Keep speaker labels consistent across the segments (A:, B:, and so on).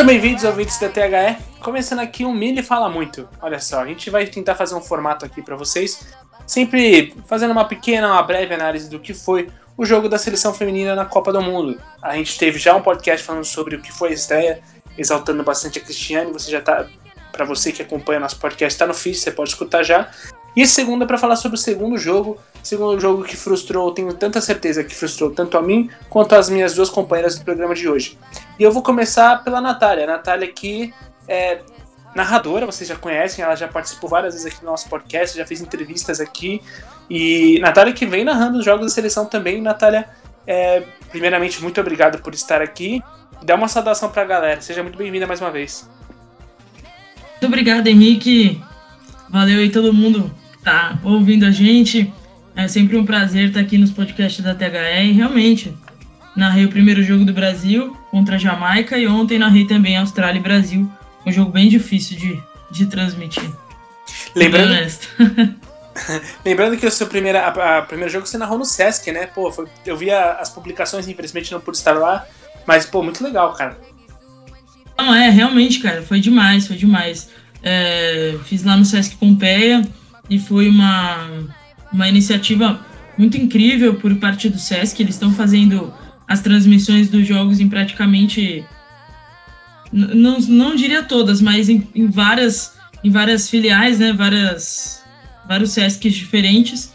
A: Sejam bem-vindos, ouvintes da THE. Começando aqui um mini Fala Muito. Olha só, a gente vai tentar fazer um formato aqui para vocês, sempre fazendo uma pequena, uma breve análise do que foi o jogo da seleção feminina na Copa do Mundo. A gente teve já um podcast falando sobre o que foi a estreia, exaltando bastante a Cristiane. Você já tá, para você que acompanha nosso podcast, está no feed, você pode escutar já. E esse segundo é para falar sobre o segundo jogo, segundo jogo que frustrou, tenho tanta certeza que frustrou tanto a mim quanto as minhas duas companheiras do programa de hoje. E eu vou começar pela Natália. A Natália que é narradora, vocês já conhecem, ela já participou várias vezes aqui no nosso podcast, já fez entrevistas aqui. E Natália que vem narrando os jogos da seleção também. Natália, é, primeiramente, muito obrigado por estar aqui. Dá uma saudação para a galera. Seja muito bem-vinda mais uma vez.
B: Muito obrigado, Henrique. Valeu aí todo mundo que tá ouvindo a gente. É sempre um prazer estar aqui nos podcasts da THR. Realmente, narrei o primeiro jogo do Brasil contra a Jamaica e ontem narrei também Austrália e Brasil. Um jogo bem difícil de, de transmitir.
A: Lembrando, Lembrando que o seu primeiro, a, a, primeiro jogo você narrou no Sesc, né? Pô, foi, eu vi as publicações, infelizmente não pude estar lá, mas, pô, muito legal, cara.
B: Não, é, realmente, cara, foi demais, foi demais. É, fiz lá no Sesc Pompeia e foi uma, uma iniciativa muito incrível por parte do Sesc. Eles estão fazendo as transmissões dos jogos em praticamente. Não, não diria todas, mas em, em várias em várias filiais, né? Várias, vários Sescs diferentes.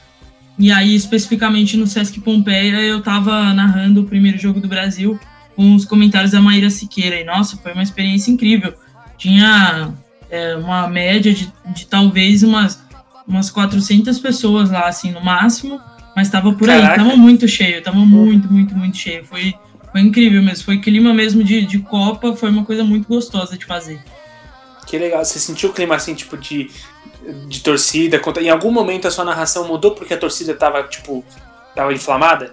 B: E aí, especificamente no Sesc Pompeia, eu tava narrando o primeiro jogo do Brasil com os comentários da Maíra Siqueira. E nossa, foi uma experiência incrível. Tinha é, uma média de, de talvez umas, umas 400 pessoas lá, assim, no máximo, mas tava por Caraca. aí, tava muito cheio, tava muito, muito, muito cheio. Foi, foi incrível mesmo, foi clima mesmo de, de Copa, foi uma coisa muito gostosa de fazer.
A: Que legal, você sentiu o clima assim, tipo, de, de torcida? Em algum momento a sua narração mudou porque a torcida tava, tipo, tava inflamada?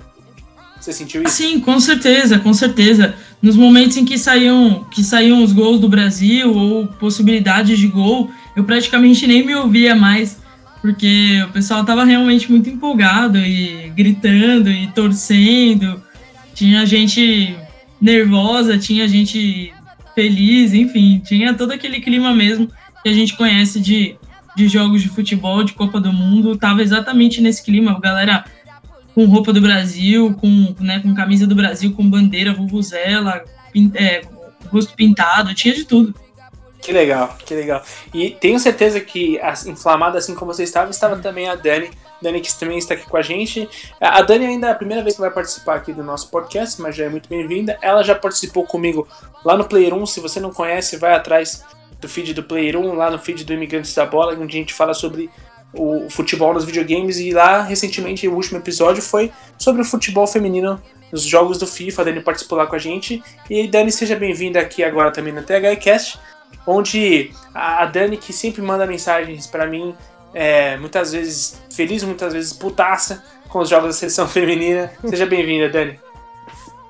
A: Você sentiu isso?
B: Sim, com certeza, com certeza. Nos momentos em que saíam, que saíam os gols do Brasil ou possibilidades de gol, eu praticamente nem me ouvia mais, porque o pessoal estava realmente muito empolgado e gritando e torcendo. Tinha gente nervosa, tinha gente feliz, enfim, tinha todo aquele clima mesmo que a gente conhece de, de jogos de futebol, de Copa do Mundo. Tava exatamente nesse clima, a galera com roupa do Brasil, com, né, com camisa do Brasil, com bandeira, vuvuzela, é, rosto pintado, tinha de tudo.
A: Que legal, que legal. E tenho certeza que, inflamada assim como você estava, estava também a Dani. Dani que também está aqui com a gente. A Dani ainda é a primeira vez que vai participar aqui do nosso podcast, mas já é muito bem-vinda. Ela já participou comigo lá no Player 1. Se você não conhece, vai atrás do feed do Player 1, lá no feed do Imigrantes da Bola, onde a gente fala sobre o futebol nos videogames e lá recentemente o último episódio foi sobre o futebol feminino nos jogos do FIFA. Dani participou lá com a gente e Dani seja bem-vinda aqui agora também na THCast, onde a Dani que sempre manda mensagens para mim, é, muitas vezes feliz, muitas vezes putaça com os jogos da seleção feminina. Seja bem-vinda, Dani.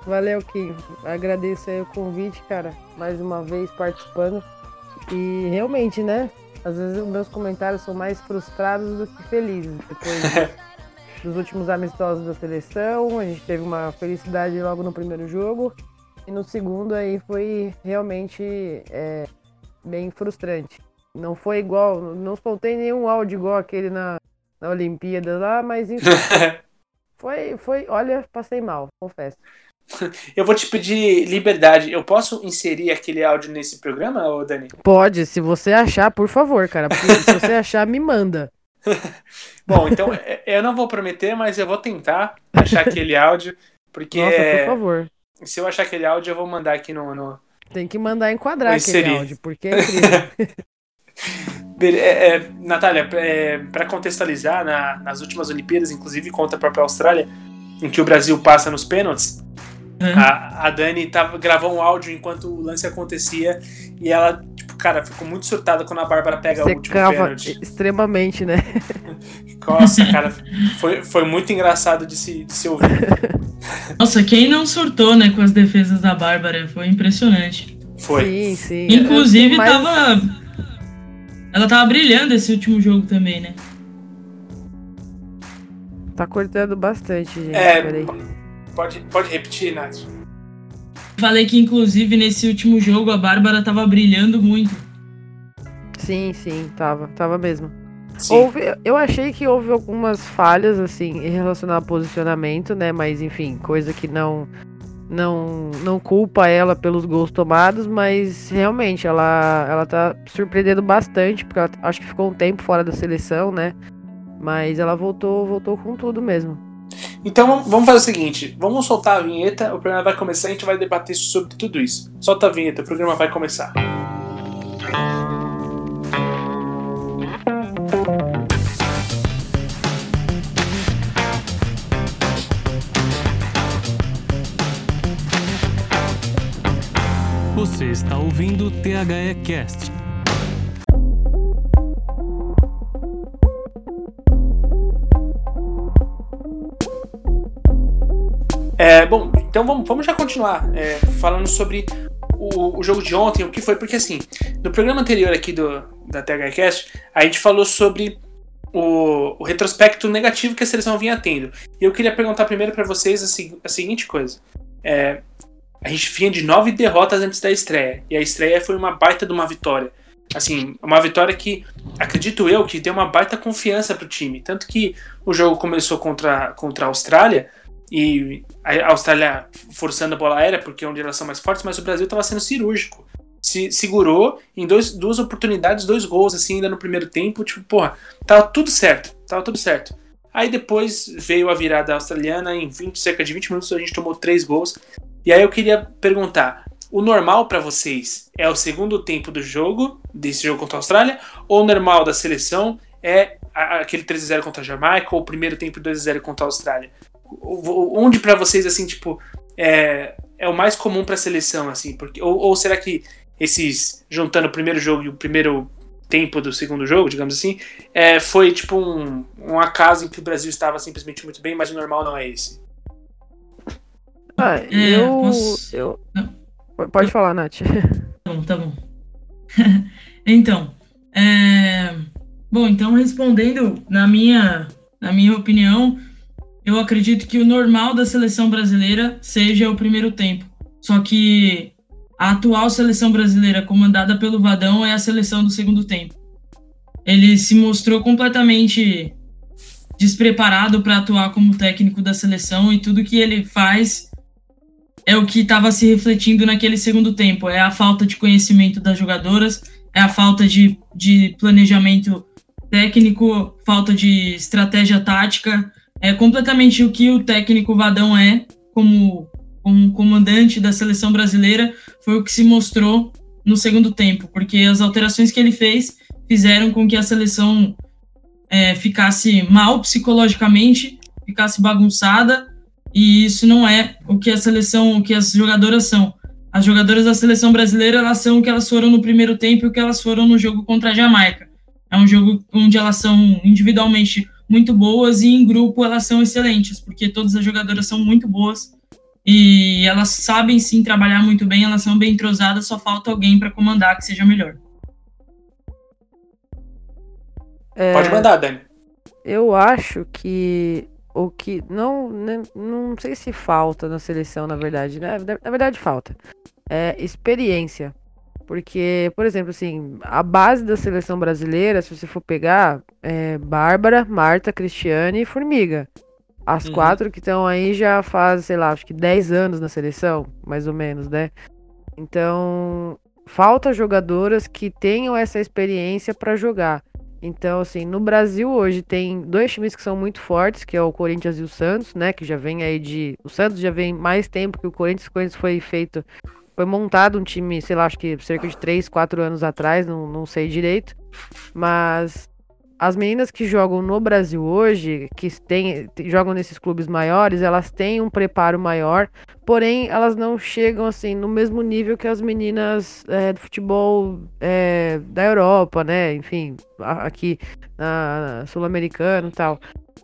C: Valeu, Kim. Agradeço aí o convite, cara, mais uma vez participando. E realmente, né? Às vezes os meus comentários são mais frustrados do que felizes. Depois dos últimos amistosos da seleção, a gente teve uma felicidade logo no primeiro jogo. E no segundo aí foi realmente é, bem frustrante. Não foi igual, não soltei nenhum áudio igual aquele na, na Olimpíada lá, mas enfim. foi, foi, olha, passei mal, confesso.
A: Eu vou te pedir liberdade. Eu posso inserir aquele áudio nesse programa, ô Dani?
C: Pode, se você achar, por favor, cara. se você achar, me manda.
A: Bom, então é, eu não vou prometer, mas eu vou tentar achar aquele áudio. Porque.
C: Nossa, por favor.
A: Se eu achar aquele áudio, eu vou mandar aqui no. no...
C: Tem que mandar enquadrar aquele áudio, porque é incrível.
A: É, é, Natália, é, para contextualizar, na, nas últimas Olimpíadas, inclusive contra a própria Austrália, em que o Brasil passa nos pênaltis, Uhum. A, a Dani tava, gravou um áudio enquanto o lance acontecia e ela, tipo, cara, ficou muito surtada quando a Bárbara pega
C: Você
A: o último pênalti.
C: extremamente, né?
A: Nossa, cara, foi, foi muito engraçado de se, de se ouvir.
B: Nossa, quem não surtou, né, com as defesas da Bárbara? Foi impressionante.
A: Foi.
C: Sim, sim.
B: Inclusive, mais... tava... Ela tava brilhando esse último jogo também, né?
C: Tá cortando bastante, gente.
A: É, Peraí. Pode, pode repetir, Nath?
B: falei que, inclusive, nesse último jogo a Bárbara tava brilhando muito.
C: Sim, sim, tava, tava mesmo. Houve, eu achei que houve algumas falhas, assim, em relação ao posicionamento, né? Mas, enfim, coisa que não não, não culpa ela pelos gols tomados, mas realmente ela, ela tá surpreendendo bastante, porque ela, acho que ficou um tempo fora da seleção, né? Mas ela voltou, voltou com tudo mesmo.
A: Então vamos fazer o seguinte: vamos soltar a vinheta, o programa vai começar e a gente vai debater sobre tudo isso. Solta a vinheta, o programa vai começar.
D: Você está ouvindo o THE Cast.
A: É, bom, então vamos, vamos já continuar é, falando sobre o, o, jogo de ontem, o que foi, porque assim, no programa anterior aqui do, da THCast, a gente falou sobre o, o, retrospecto negativo que a seleção vinha tendo. E eu queria perguntar primeiro para vocês a, a, seguinte coisa. É, a gente vinha de nove derrotas antes da estreia. E a estreia foi uma baita de uma vitória. Assim, uma vitória que, acredito eu, que deu uma baita confiança pro time. Tanto que o jogo começou contra, contra a Austrália, e a Austrália forçando a bola aérea, porque é onde elas são mais fortes, mas o Brasil estava sendo cirúrgico. Se segurou em dois, duas oportunidades, dois gols, assim, ainda no primeiro tempo. Tipo, porra, tava tudo certo. Tava tudo certo. Aí depois veio a virada australiana, em 20, cerca de 20 minutos a gente tomou três gols. E aí eu queria perguntar: o normal para vocês é o segundo tempo do jogo, desse jogo contra a Austrália, ou o normal da seleção é aquele 3 0 contra a Jamaica ou o primeiro tempo 2 0 contra a Austrália? Onde para vocês assim, tipo, é, é o mais comum para a seleção assim, porque ou, ou será que esses juntando o primeiro jogo e o primeiro tempo do segundo jogo, digamos assim, é, foi tipo um, um acaso em que o Brasil estava simplesmente muito bem, mas o normal não é esse?
C: Ah, é, eu, posso... eu. Pode falar, Nath.
B: Tá bom, tá bom. então, é... bom, então respondendo na minha, na minha opinião, eu acredito que o normal da seleção brasileira seja o primeiro tempo. Só que a atual seleção brasileira, comandada pelo Vadão, é a seleção do segundo tempo. Ele se mostrou completamente despreparado para atuar como técnico da seleção e tudo que ele faz é o que estava se refletindo naquele segundo tempo. É a falta de conhecimento das jogadoras, é a falta de, de planejamento técnico, falta de estratégia tática. É completamente o que o técnico Vadão é como, como comandante da seleção brasileira, foi o que se mostrou no segundo tempo, porque as alterações que ele fez fizeram com que a seleção é, ficasse mal psicologicamente, ficasse bagunçada e isso não é o que a seleção, o que as jogadoras são. As jogadoras da seleção brasileira, elas são o que elas foram no primeiro tempo e o que elas foram no jogo contra a Jamaica. É um jogo onde elas são individualmente muito boas e em grupo elas são excelentes, porque todas as jogadoras são muito boas e elas sabem sim trabalhar muito bem, elas são bem entrosadas, só falta alguém para comandar que seja melhor.
A: É, Pode mandar, Dani.
C: Eu acho que o que não, né, não sei se falta na seleção, na verdade, né? Na verdade falta. É experiência. Porque, por exemplo, assim, a base da seleção brasileira, se você for pegar, é Bárbara, Marta, Cristiane e Formiga. As uhum. quatro que estão aí já faz, sei lá, acho que 10 anos na seleção, mais ou menos, né? Então, falta jogadoras que tenham essa experiência para jogar. Então, assim, no Brasil hoje tem dois times que são muito fortes, que é o Corinthians e o Santos, né? Que já vem aí de. O Santos já vem mais tempo que o Corinthians. O Corinthians foi feito. Foi montado um time, sei lá, acho que cerca de 3, 4 anos atrás, não, não sei direito. Mas as meninas que jogam no Brasil hoje, que tem, jogam nesses clubes maiores, elas têm um preparo maior, porém elas não chegam assim no mesmo nível que as meninas é, do futebol é, da Europa, né? Enfim, aqui sul-americano e tal.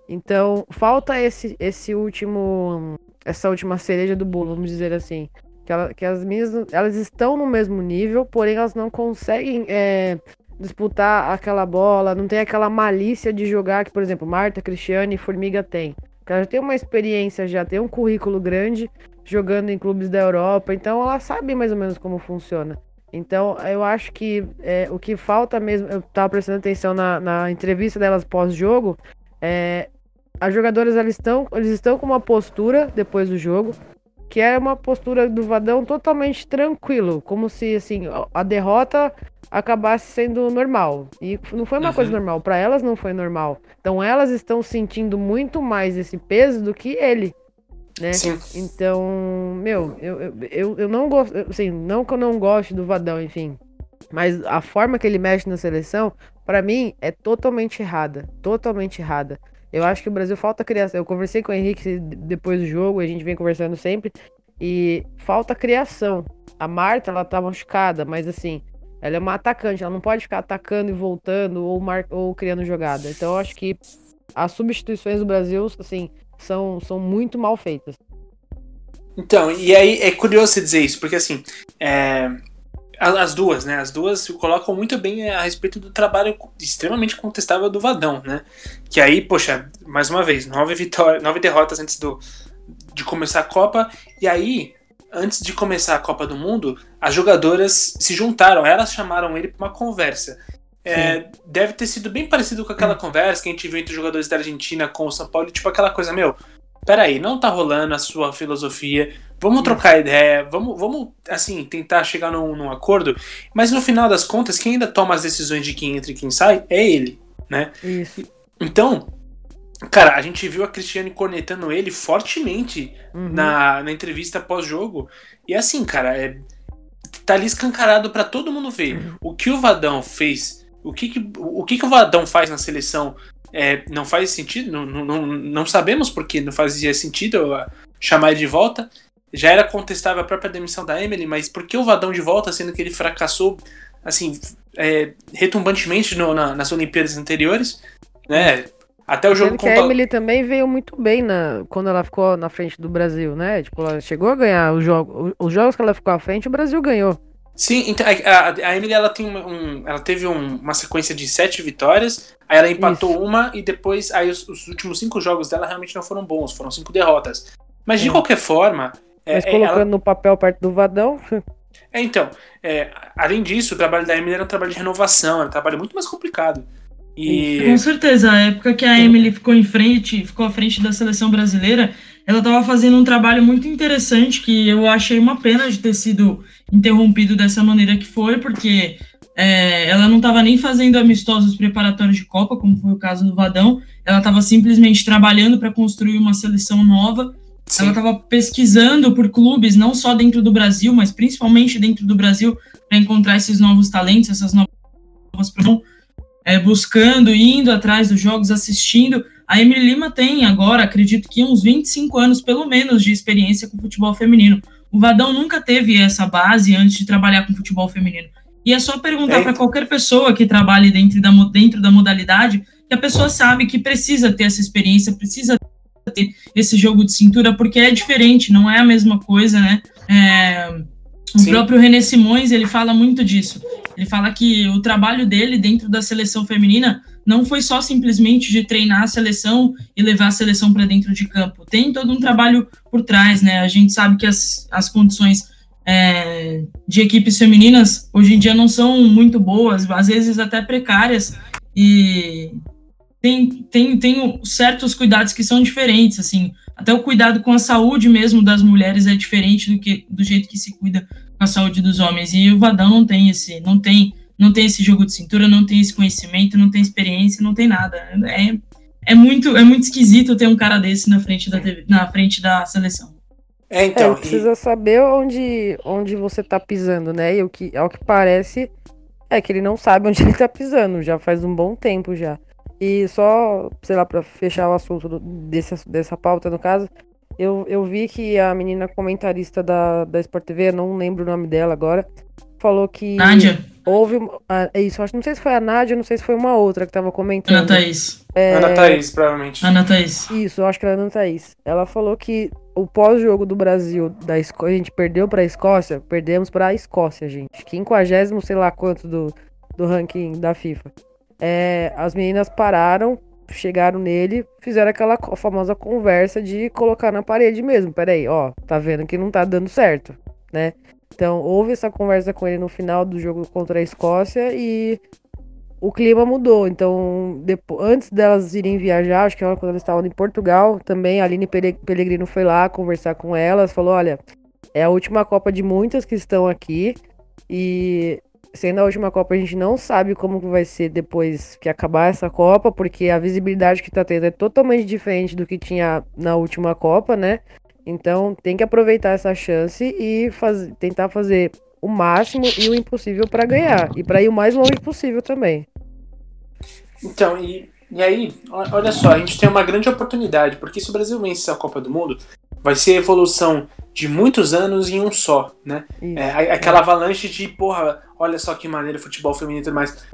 C: Então falta esse, esse último, essa última cereja do bolo, vamos dizer assim. Que, ela, que as meninas elas estão no mesmo nível, porém elas não conseguem é, disputar aquela bola, não tem aquela malícia de jogar que, por exemplo, Marta, Cristiane e Formiga tem. Ela já tem uma experiência, já tem um currículo grande, jogando em clubes da Europa, então ela sabe mais ou menos como funciona. Então, eu acho que é, o que falta mesmo, eu tava prestando atenção na, na entrevista delas pós-jogo, é, as jogadoras elas estão, eles estão com uma postura depois do jogo, que é uma postura do Vadão totalmente tranquilo, como se assim, a derrota acabasse sendo normal. E não foi uma uhum. coisa normal, para elas não foi normal. Então elas estão sentindo muito mais esse peso do que ele né? Sim. Então, meu, eu, eu, eu, eu não gosto, assim, não que eu não goste do Vadão, enfim, mas a forma que ele mexe na seleção, para mim, é totalmente errada, totalmente errada. Eu acho que o Brasil falta criação. Eu conversei com o Henrique depois do jogo, a gente vem conversando sempre, e falta criação. A Marta, ela tá machucada, mas assim, ela é uma atacante, ela não pode ficar atacando e voltando ou, mar... ou criando jogada. Então eu acho que as substituições do Brasil, assim, são, são muito mal feitas.
A: Então, e aí é curioso você dizer isso, porque assim, é, as duas, né? As duas colocam muito bem a respeito do trabalho extremamente contestável do Vadão, né? Que aí, poxa, mais uma vez, nove vitórias, nove derrotas antes do, de começar a Copa, e aí, antes de começar a Copa do Mundo, as jogadoras se juntaram, elas chamaram ele para uma conversa. É, deve ter sido bem parecido com aquela hum. conversa que a gente viu entre os jogadores da Argentina com o São Paulo, tipo aquela coisa, meu, peraí, não tá rolando a sua filosofia, vamos trocar ideia, vamos, vamos assim, tentar chegar num, num, acordo, mas no final das contas, quem ainda toma as decisões de quem entra e quem sai é ele, né?
C: Isso.
A: Então, cara, a gente viu a Cristiane cornetando ele fortemente uhum. na, na entrevista pós-jogo, e assim, cara, é, tá ali escancarado para todo mundo ver. Uhum. O que o Vadão fez o que, que o, que, que o Vadão faz na seleção é, não faz sentido, não, não, não sabemos porque não fazia sentido chamar ele de volta. Já era contestável a própria demissão da Emily, mas por que o Vadão de volta, sendo que ele fracassou assim é, retumbantemente no, na, nas Olimpíadas anteriores, né? Até o jogo
C: contra... que a Emily também veio muito bem na, quando ela ficou na frente do Brasil, né? Tipo, ela chegou a ganhar os jogos, os jogos que ela ficou à frente, o Brasil ganhou.
A: Sim, então a, a Emily ela tem um, ela teve um, uma sequência de sete vitórias, aí ela empatou Isso. uma e depois aí os, os, últimos cinco jogos dela realmente não foram bons, foram cinco derrotas. Mas de qualquer forma,
C: mas é, colocando ela... no papel perto do Vadão.
A: É, então, é, além disso, o trabalho da Emily era um trabalho de renovação, era um trabalho muito mais complicado. E...
B: Com certeza, a época que a Emily ficou em frente, ficou à frente da seleção brasileira, ela estava fazendo um trabalho muito interessante que eu achei uma pena de ter sido interrompido dessa maneira que foi, porque é, ela não estava nem fazendo amistosos preparatórios de Copa, como foi o caso do Vadão, ela estava simplesmente trabalhando para construir uma seleção nova. Sim. Ela estava pesquisando por clubes, não só dentro do Brasil, mas principalmente dentro do Brasil, para encontrar esses novos talentos, essas novas é, buscando, indo atrás dos jogos, assistindo. A Emily Lima tem agora, acredito que uns 25 anos, pelo menos, de experiência com futebol feminino. O Vadão nunca teve essa base antes de trabalhar com futebol feminino. E é só perguntar para qualquer pessoa que trabalhe dentro da, dentro da modalidade que a pessoa sabe que precisa ter essa experiência, precisa ter esse jogo de cintura, porque é diferente, não é a mesma coisa, né? É, o Sim. próprio René Simões, ele fala muito disso. Ele fala que o trabalho dele dentro da seleção feminina não foi só simplesmente de treinar a seleção e levar a seleção para dentro de campo. Tem todo um trabalho por trás, né? A gente sabe que as, as condições é, de equipes femininas hoje em dia não são muito boas, às vezes até precárias, e tem, tem, tem certos cuidados que são diferentes, assim, até o cuidado com a saúde mesmo das mulheres é diferente do que do jeito que se cuida com a saúde dos homens. E o Vadão não tem esse, não tem não tem esse jogo de cintura, não tem esse conhecimento, não tem experiência, não tem nada. É, é muito é muito esquisito ter um cara desse na frente da TV, na frente da seleção.
C: É, então, é, precisa e... saber onde onde você tá pisando, né? E o que ao que parece é que ele não sabe onde ele tá pisando, já faz um bom tempo já. E só, sei lá, para fechar o assunto desse, dessa pauta, no caso, eu, eu vi que a menina comentarista da, da Sport TV, não lembro o nome dela agora, falou que.
B: Nádia.
C: Houve. É isso, acho não sei se foi a Nádia, não sei se foi uma outra que tava comentando.
B: Ana Thaís.
A: É... Ana Thaís, provavelmente.
B: Ana Thaís.
C: Isso, eu acho que era Ana Thaís. Ela falou que o pós-jogo do Brasil, da Esco... a gente perdeu pra Escócia, perdemos pra Escócia, gente. Quinquagésimo, sei lá quanto do, do ranking da FIFA. É, as meninas pararam chegaram nele, fizeram aquela famosa conversa de colocar na parede mesmo. Peraí, ó, tá vendo que não tá dando certo, né? Então, houve essa conversa com ele no final do jogo contra a Escócia e o clima mudou. Então, depo- antes delas irem viajar, acho que era quando elas estavam em Portugal, também a Aline Pellegrino foi lá conversar com elas, falou: olha, é a última Copa de muitas que estão aqui. E sendo a última Copa, a gente não sabe como vai ser depois que acabar essa Copa, porque a visibilidade que tá tendo é totalmente diferente do que tinha na última Copa, né? Então tem que aproveitar essa chance e faz- tentar fazer o máximo e o impossível para ganhar. E para ir o mais longe possível também.
A: Então, e, e aí, olha só, a gente tem uma grande oportunidade, porque se o Brasil vencer a Copa do Mundo, vai ser a evolução de muitos anos em um só, né? É, aquela avalanche de, porra, olha só que maneiro futebol feminino e tudo mais.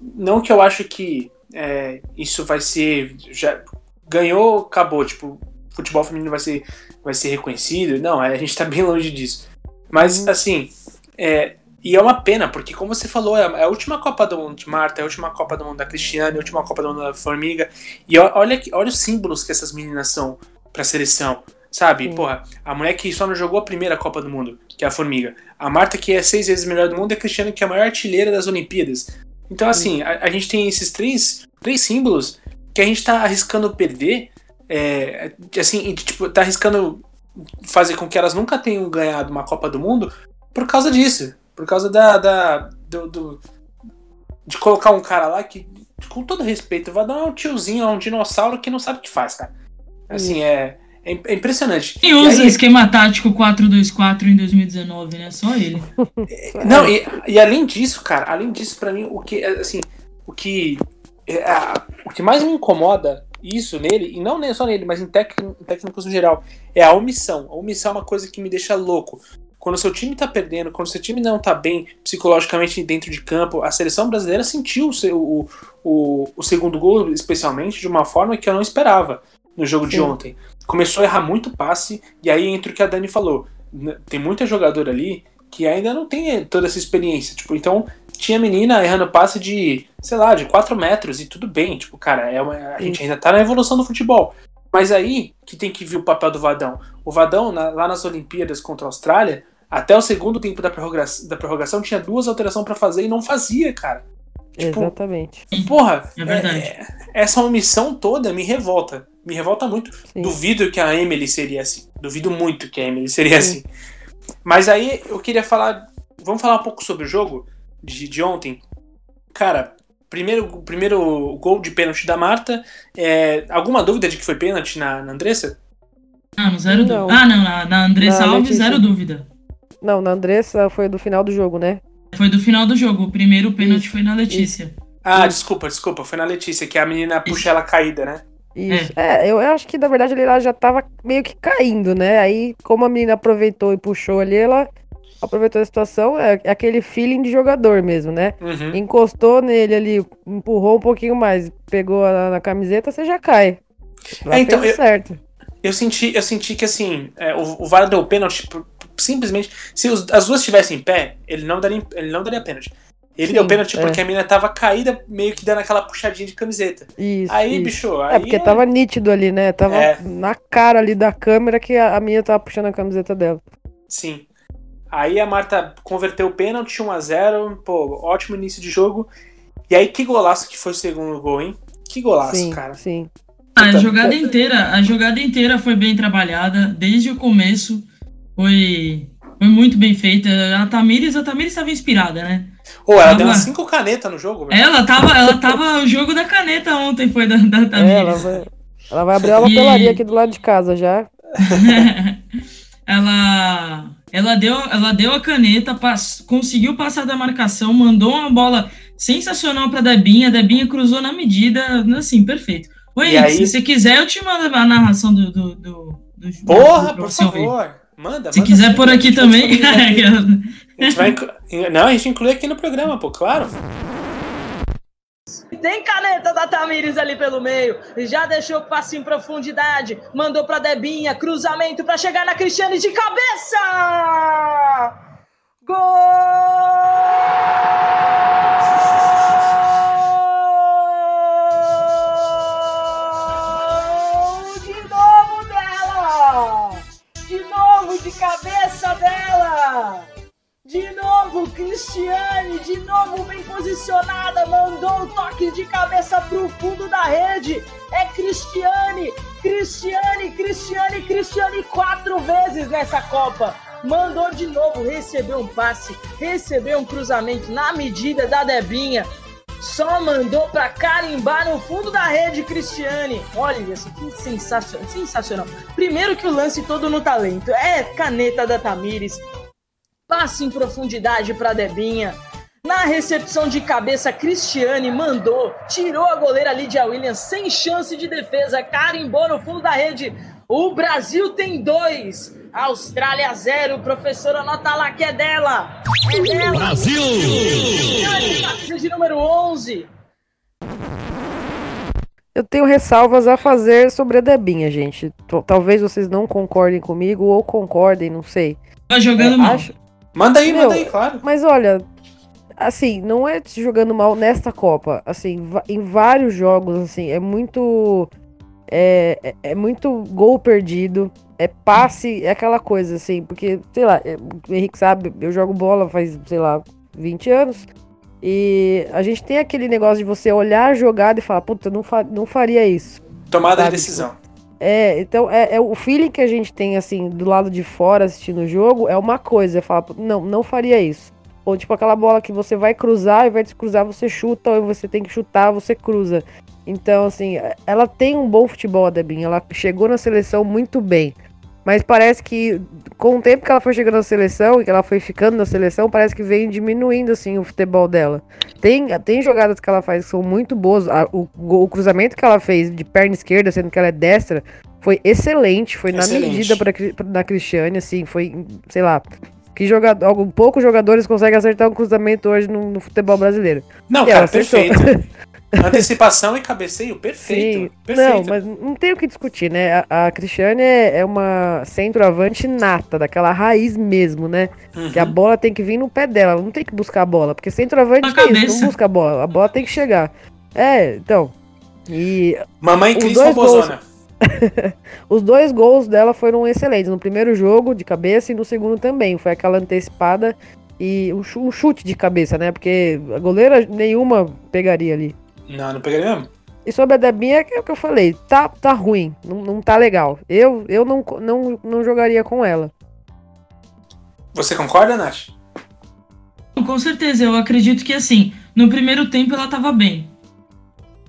A: Não que eu acho que é, isso vai ser. Já ganhou, acabou. Tipo, futebol feminino vai ser, vai ser reconhecido. Não, a gente tá bem longe disso. Mas, assim, é, e é uma pena, porque, como você falou, é a, é a última Copa do Mundo de Marta, é a última Copa do Mundo da Cristiane, é a última Copa do Mundo da Formiga. E olha, olha os símbolos que essas meninas são pra seleção. Sabe?
C: Sim.
A: Porra, a mulher que só não jogou a primeira Copa do Mundo, que é a Formiga. A Marta, que é seis vezes melhor do mundo, e a Cristiane, que é a maior artilheira das Olimpíadas. Então, assim, a, a gente tem esses três, três símbolos que a gente tá arriscando perder. É, assim, e, tipo, tá arriscando fazer com que elas nunca tenham ganhado uma Copa do Mundo por causa disso. Por causa da. da do, do- de colocar um cara lá que, com todo respeito, vai dar um tiozinho a um dinossauro que não sabe o que faz, cara. Assim, é, é, é impressionante.
B: Quem
A: E
B: usa
A: aí-
B: esquema tático 4-2-4 em 2019, né? Só ele.
A: Não, e, e além disso, cara, além disso, pra mim, o que, é, assim, o que, é, a- o que mais me incomoda isso nele, e não nem só nele, mas em, tec, em técnicos no geral, é a omissão. A omissão é uma coisa que me deixa louco. Quando o seu time tá perdendo, quando o seu time não tá bem psicologicamente dentro de campo, a seleção brasileira sentiu o, seu- o, o, o segundo gol, especialmente, de uma forma que eu não esperava no jogo de
C: Sim.
A: ontem. Começou a errar muito passe, e aí entra o que a Dani falou. Tem muita jogadora ali que ainda não tem toda essa experiência. Tipo, então tinha menina errando passe de, sei lá, de 4 metros e tudo bem. Tipo, cara, é uma- a gente ainda tá na evolução do futebol. Mas aí que tem que vir o papel do Vadão. O Vadão, na- lá nas Olimpíadas contra a Austrália, até o segundo tempo da prorrogação, da prorrogação tinha duas alterações pra fazer e não fazia, cara. Tipo,
C: Exatamente.
A: Porra,
B: É verdade.
A: é- essa omissão toda me revolta. Me revolta muito.
C: Sim.
A: Duvido que a Emily seria assim. Duvido muito que a Emily seria
C: Sim.
A: assim. Mas aí eu queria falar. Vamos falar um pouco sobre o jogo de, de ontem. Cara, primeiro, primeiro gol de pênalti da Marta. É, alguma dúvida de que foi pênalti na, na Andressa?
B: Ah, no zero
C: Não.
B: dúvida. Ah, não, na, na Andressa
C: Na
B: Alves,
C: Letícia.
B: zero dúvida.
C: Não, na Andressa foi do final do jogo, né?
B: Foi do final do jogo. O primeiro pênalti
C: Isso,
B: foi na Letícia.
A: Ah, desculpa, desculpa. Foi na Letícia, que a menina puxa ela caída, né?
C: Isso. É, eu, eu acho que na verdade ele lá já tava meio que caindo, né? Aí, como a menina aproveitou e puxou ali, ela aproveitou a situação. É, é aquele feeling de jogador mesmo, né?
A: Uhum.
C: Encostou nele ali, empurrou um pouquinho mais, pegou na, na camiseta, você já cai. Ela
A: É, então, eu-
C: certo.
A: Eu senti, eu senti que assim, é, o, o VAR deu pênalti por- simplesmente. Se os- as duas estivessem em pé, ele não daria, ele não daria pênalti. Ele
C: Sim,
A: deu pênalti
C: é.
A: porque a mina tava caída, meio que dando aquela puxadinha de camiseta.
C: Isso.
A: Aí,
C: isso.
A: bicho, aí.
C: É, porque tava nítido ali, né? Tava
A: É.
C: na cara ali da câmera que a, a minha tava puxando a camiseta dela.
A: Sim. Aí a Marta converteu o pênalti 1x0. Pô, ótimo início de jogo. E aí, que golaço que foi o segundo gol, hein? Que golaço,
C: sim,
A: cara.
C: sim.
B: A
A: Puta.
B: jogada inteira, a jogada inteira foi bem trabalhada, desde o começo foi, foi muito bem feita. A Tamires, a Tamires estava inspirada, né?
A: Ô, ela
B: Tava-
A: deu umas 5 canetas no jogo, velho.
B: Ela tava, ela tava, o jogo da caneta ontem foi da, da
C: É, ela, vai, ela vai abrir uma
B: E-
C: papelaria aqui do lado de casa já.
B: ela, ela deu, ela deu a caneta, pass- conseguiu passar da marcação, mandou uma bola sensacional pra Debinha, a Debinha cruzou na medida, assim, perfeito. Oi,
A: E aí-
B: se você quiser, eu te mando a narração do, do, do, do jogo
A: Porra,
B: pra
A: por
B: você ouvir.
A: favor. Manda,
B: Se
A: manda
B: quiser por
A: a
B: aqui também.
A: A gente vai Não, a gente inclui aqui no programa, pô, claro.
E: Tem caneta da Tamires ali pelo meio. Já deixou o passe em profundidade. Mandou pra Debinha. Cruzamento pra chegar na Cristiane de cabeça! Gol! Novo, bem posicionada, mandou o toque de cabeça pro fundo da rede. É Cristiane, Cristiane, Cristiane, Cristiane quatro vezes nessa Copa. Mandou de novo, recebeu um passe, recebeu um cruzamento na medida da Debinha. Só mandou pra carimbar no fundo da rede, Cristiane. Olha isso, que sensacional, sensacional. Primeiro que o lance todo no talento. É caneta da Tamires. Passe em profundidade pra Debinha. Na recepção de cabeça, Cristiane mandou, tirou a goleira Lydia Williams sem chance de defesa, carimbou no fundo da rede. O Brasil tem dois. Austrália zero. Professora, nota lá que é dela. É dela.
F: Brasil!
E: Cristiane, camisa de número 11.
C: Eu tenho ressalvas a fazer sobre a Debinha, gente. Talvez vocês não concordem comigo ou concordem, não sei.
B: Tá jogando
C: É,
B: mal.
C: acho-
A: Manda aí,
C: Meu,
A: manda aí, claro.
C: Mas olha, assim, não é se jogando mal nesta Copa. Assim, em vários jogos, assim, é muito. É, é, é muito gol perdido. É passe, é aquela coisa, assim, porque, sei lá, é, o Henrique sabe, eu jogo bola faz, sei lá, 20 anos. E a gente tem aquele negócio de você olhar a jogada e falar, puta, não, fa não faria isso.
A: Tomada de
C: sabe,
A: decisão.
C: É, então é, é o feeling que a gente tem, assim, do lado de fora assistindo o jogo é uma coisa. É falar, não, não faria isso. Ou tipo aquela bola que você vai cruzar, ao invés de cruzar, você chuta, ou você tem que chutar, você cruza. Então, assim, ela tem um bom futebol, a Debinha. Ela chegou na seleção muito bem. Mas parece que, com o tempo que ela foi chegando na seleção e que ela foi ficando na seleção, parece que vem diminuindo, assim, o futebol dela. Tem, tem jogadas que ela faz que são muito boas. A- o, o cruzamento que ela fez de perna esquerda, sendo que ela é destra, foi excelente. Foi na
A: Excelente.
C: medida pra, pra, da Cristiane, assim, foi, sei lá. Que jogador, algum, poucos jogadores conseguem acertar um cruzamento hoje no, no futebol brasileiro.
A: Não,
C: E
A: cara, perfeito. Antecipação e cabeceio, perfeito.
C: Sim,
A: perfeito.
C: não, mas não tem o que discutir, né? A, a Cristiane é, é uma centroavante nata, daquela raiz mesmo, né?
A: Uhum.
C: Que a bola tem que vir no pé dela, ela não tem que buscar a bola, porque centroavante é isso, não busca a bola, a bola tem que chegar. É, então. E
A: Mamãe Cris
C: dois
A: Robozona.
C: os dois gols dela foram excelentes. No primeiro jogo, de cabeça, e no segundo também. Foi aquela antecipada e um um chute de cabeça, né? Porque a goleira nenhuma pegaria ali.
A: Não, não pegaria mesmo.
C: E sobre a Debinha, é o que eu falei, tá, tá ruim, não, não tá legal. Eu, eu não, não, não jogaria com ela.
A: Você concorda, Nath?
B: Com certeza, eu acredito que assim, no primeiro tempo ela estava bem.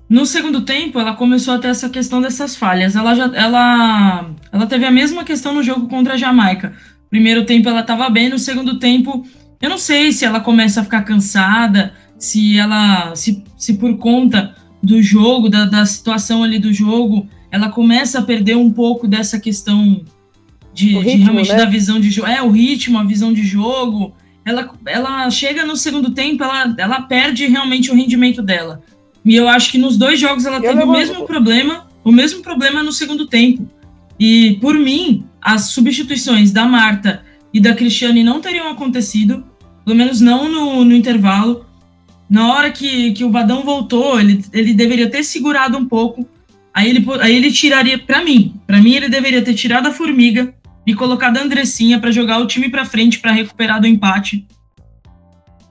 B: No segundo tempo, ela começou a ter essa questão dessas falhas. Ela já ela ela teve a mesma questão no jogo contra a Jamaica. Primeiro tempo ela estava bem, no segundo tempo, eu não sei se ela começa a ficar cansada, se ela se, se por conta do jogo, da, da situação ali do jogo, ela começa a perder um pouco dessa questão de,
C: O
B: de
C: ritmo,
B: realmente
C: né?
B: da visão de jogo. É, o ritmo, a visão de jogo ela, ela chega no segundo tempo, ela, ela perde realmente o rendimento dela. E eu acho que nos dois jogos ela
C: Eu
B: teve o mesmo problema, o mesmo problema no segundo tempo. E por mim, as substituições da Marta e da Cristiane não teriam acontecido, pelo menos não no, no intervalo. Na hora que, que o Vadão voltou, ele, ele deveria ter segurado um pouco. Aí ele, aí ele tiraria, pra mim, pra mim ele deveria ter tirado a Formiga e colocado a Andressinha pra jogar o time pra frente pra recuperar do empate.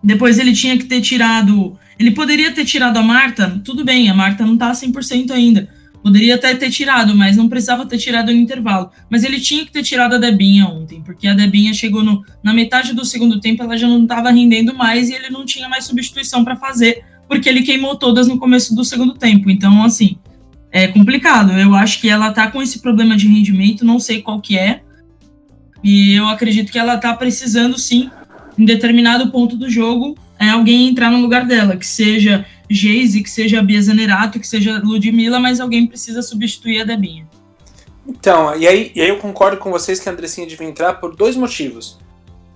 B: Depois ele tinha que ter tirado. Ele poderia ter tirado a Marta, tudo bem, a Marta não tá 100% ainda. Poderia até ter tirado, mas não precisava ter tirado no intervalo. Mas ele tinha que ter tirado a Debinha ontem, porque a Debinha chegou no, na metade do segundo tempo, ela já não estava rendendo mais e ele não tinha mais substituição para fazer, porque ele queimou todas no começo do segundo tempo. Então, assim, é complicado. Eu acho que ela tá com esse problema de rendimento, não sei qual que é. E eu acredito que ela tá precisando, sim, em determinado ponto do jogo, é alguém entrar no lugar dela, que seja Geise, que seja a Bia Zanerato, que seja Ludmilla, mas alguém precisa substituir a Debinha.
A: Então, e aí, e aí eu concordo com vocês que a Andressinha devia entrar por dois motivos.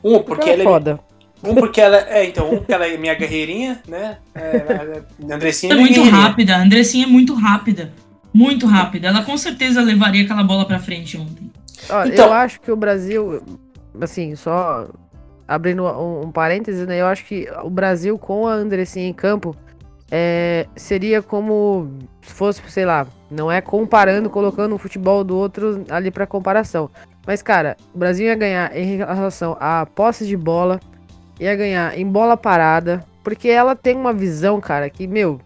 A: Um, porque,
C: ela é
A: ela é,
C: foda.
A: um porque ela é, então, um porque ela é minha guerreirinha, né? É, a Andressinha
B: É
A: minha
B: muito rápida, a Andressinha é muito rápida. Muito rápida. Ela com certeza levaria aquela bola pra frente ontem.
C: Ó,
A: Então-
C: Eu acho que o Brasil, assim, só abrindo um, um parênteses, né? Eu acho que o Brasil com a Andressinha em campo é, seria como se fosse, sei lá, não é comparando, colocando o futebol do outro ali pra comparação. Mas, cara, o Brasil ia ganhar em relação a posse de bola, ia ganhar em bola parada, Porque ela tem uma visão, cara, que, meu,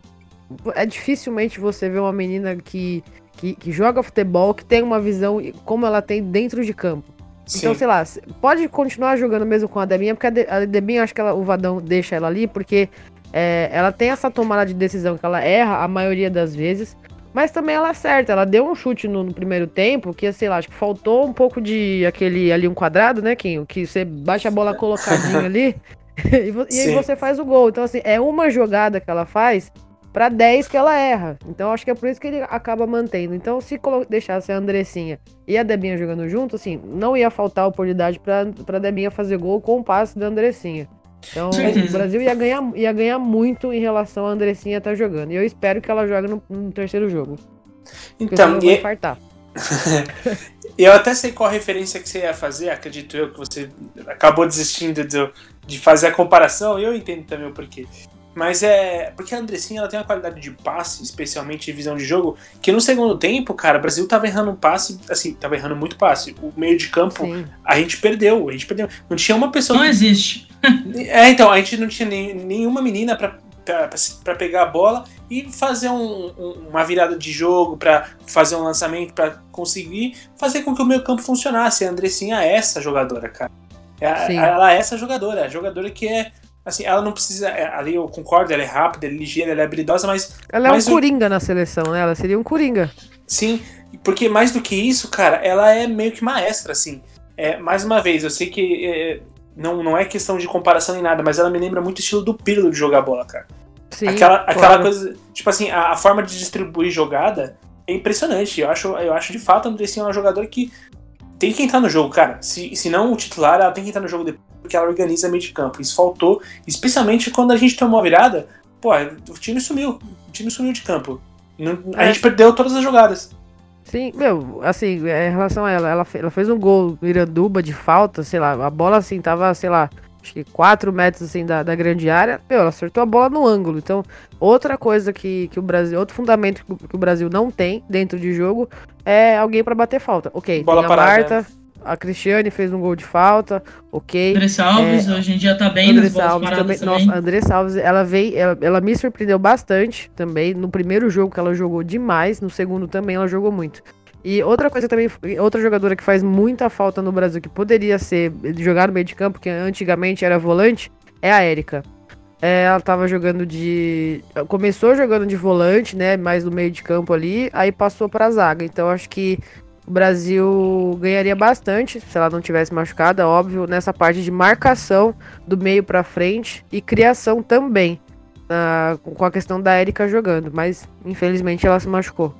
C: é dificilmente você ver uma menina que, que, que joga futebol, que tem uma visão como ela tem dentro de campo.
A: Sim.
C: Então, sei lá, pode continuar jogando mesmo com a Debinha, porque a Debinha, acho que ela, o Vadão deixa ela ali, porque é, ela tem essa tomada de decisão que ela erra a maioria das vezes, mas também ela acerta. Ela deu um chute no, no primeiro tempo, que, sei lá, acho que faltou um pouco de aquele ali, um quadrado, né, Kim? Que você baixa a bola colocadinha ali e, e aí você faz o gol. Então, assim, é uma jogada que ela faz pra 10 que ela erra. Então, acho que é por isso que ele acaba mantendo. Então, se deixasse a Andressinha e a Debinha jogando junto, assim, não ia faltar oportunidade pra Debinha fazer gol com o passe da Andressinha. Então, o Brasil ia ganhar, ia ganhar muito em relação à Andressinha estar jogando. E eu espero que ela jogue no, no terceiro jogo.
A: Então,
C: eu vou
A: e,
C: infartar.
A: eu até sei qual a referência que você ia fazer, acredito eu, que você acabou desistindo do- de fazer a comparação, e eu entendo também o porquê. Mas é. Porque a Andressinha ela tem uma qualidade de passe, especialmente de visão de jogo, que no segundo tempo, cara, o Brasil tava errando um passe, assim, tava errando muito passe. O meio de campo,
C: Sim.
A: a gente perdeu, a gente perdeu. Não tinha uma pessoa.
B: Não existe.
A: É, então, a gente não tinha nem- nenhuma menina pra, pra, pra pegar a bola e fazer um- um- uma virada de jogo, pra fazer um lançamento, pra conseguir fazer com que o meio campo funcionasse. A Andressinha é essa jogadora, cara. É ela é essa jogadora, a jogadora que é. Assim, ela não precisa. é, Ali eu concordo, ela é rápida, ela é ligeira, ela é habilidosa, mas
C: Ela é um coringa na seleção, né? Ela seria um coringa.
A: Sim, porque mais do que isso, cara, ela é meio que maestra, assim. É, mais uma vez, eu sei que é, não, não é questão de comparação nem nada, mas ela me lembra muito o estilo do Pirlo de jogar bola, cara.
C: Sim,
A: aquela aquela
C: claro.
A: coisa, tipo assim, a, a forma de distribuir jogada é impressionante. Eu acho, eu acho de fato a Andressinha uma jogadora que tem que entrar no jogo, cara. Se, se não o titular, ela tem que entrar no jogo depois, porque ela organiza meio de campo. Isso faltou, especialmente quando a gente tomou a virada. Pô, o time sumiu. O time sumiu de campo. A
C: É.
A: gente perdeu todas as jogadas.
C: Sim, meu, assim, é, em relação a ela, ela, ela fez um gol no Iranduba de falta, sei lá, a bola assim tava, sei lá, acho que 4 metros assim da, da grande área, meu, ela acertou a bola no ângulo. Então, outra coisa que, que o Brasil, outro fundamento que, o- que o Brasil não tem dentro de jogo é alguém pra bater falta. Ok,
A: Bola
C: tem a
A: parada,
C: Marta, a Cristiane fez um gol de falta, ok.
B: André Salves, hoje em dia tá bem
C: André
B: nas paradas
C: também.
B: também.
C: Nossa, André Salves, ela veio, ela, ela me surpreendeu bastante também. No primeiro jogo que ela jogou demais, no segundo também ela jogou muito. E outra coisa também, outra jogadora que faz muita falta no Brasil, que poderia ser jogar no meio de campo, que antigamente era volante, é a Érica. É, ela tava jogando de. Começou jogando de volante, né? Mais no meio de campo ali, aí passou pra zaga. Então acho que o Brasil ganharia bastante se ela não tivesse machucada, óbvio, nessa parte de marcação do meio pra frente e criação também. na- com a questão da Érica jogando, mas infelizmente ela se machucou.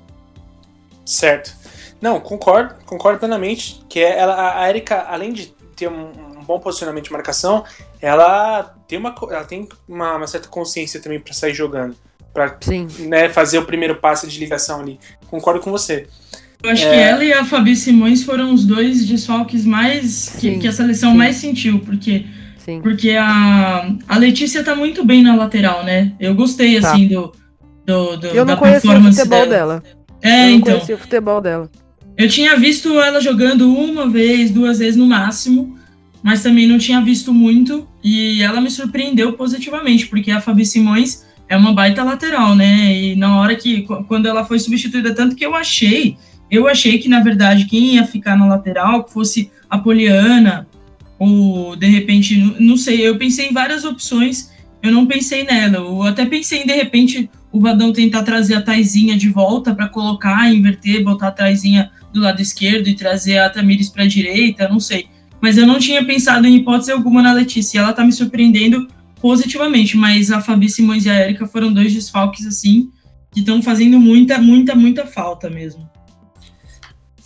A: Certo. Não, concordo, concordo plenamente. Que é ela, a Erika, além de ter um, um bom posicionamento de marcação, ela tem uma, ela tem uma, uma certa consciência também pra sair jogando. Pra
C: Sim,
A: né, fazer o primeiro passe de ligação ali. Concordo com você.
B: Eu acho
A: É.
B: que ela e a Fabi Simões foram os dois desfalques mais que,
C: Sim,
B: que a seleção
C: sim.
B: mais sentiu, porque
C: sim.
B: porque a, a Letícia tá muito bem na lateral, né? Eu gostei
C: Tá.
B: assim do, do, do
C: Eu
B: da
C: não conhecia o futebol
B: dela.
C: dela.
B: É,
C: eu não
B: então.
C: conhecia o futebol dela.
B: Eu tinha visto ela jogando uma vez, duas vezes no máximo, mas também não tinha visto muito. E ela me surpreendeu positivamente, porque a Fabi Simões é uma baita lateral, né? E na hora que, qu- quando ela foi substituída, tanto que eu achei, eu achei que na verdade quem ia ficar na lateral fosse a Poliana, ou de repente, não- sei, eu pensei em várias opções, eu não pensei nela. Eu até pensei em de repente o Vadão tentar trazer a Taizinha de volta para colocar, inverter, botar a Taizinha do lado esquerdo e trazer a Tamires para a direita, não sei. Mas eu não tinha pensado em hipótese alguma na Letícia. Ela tá me surpreendendo positivamente, mas a Fabi Simões e a Erika foram dois desfalques assim que estão fazendo muita, muita, muita falta mesmo.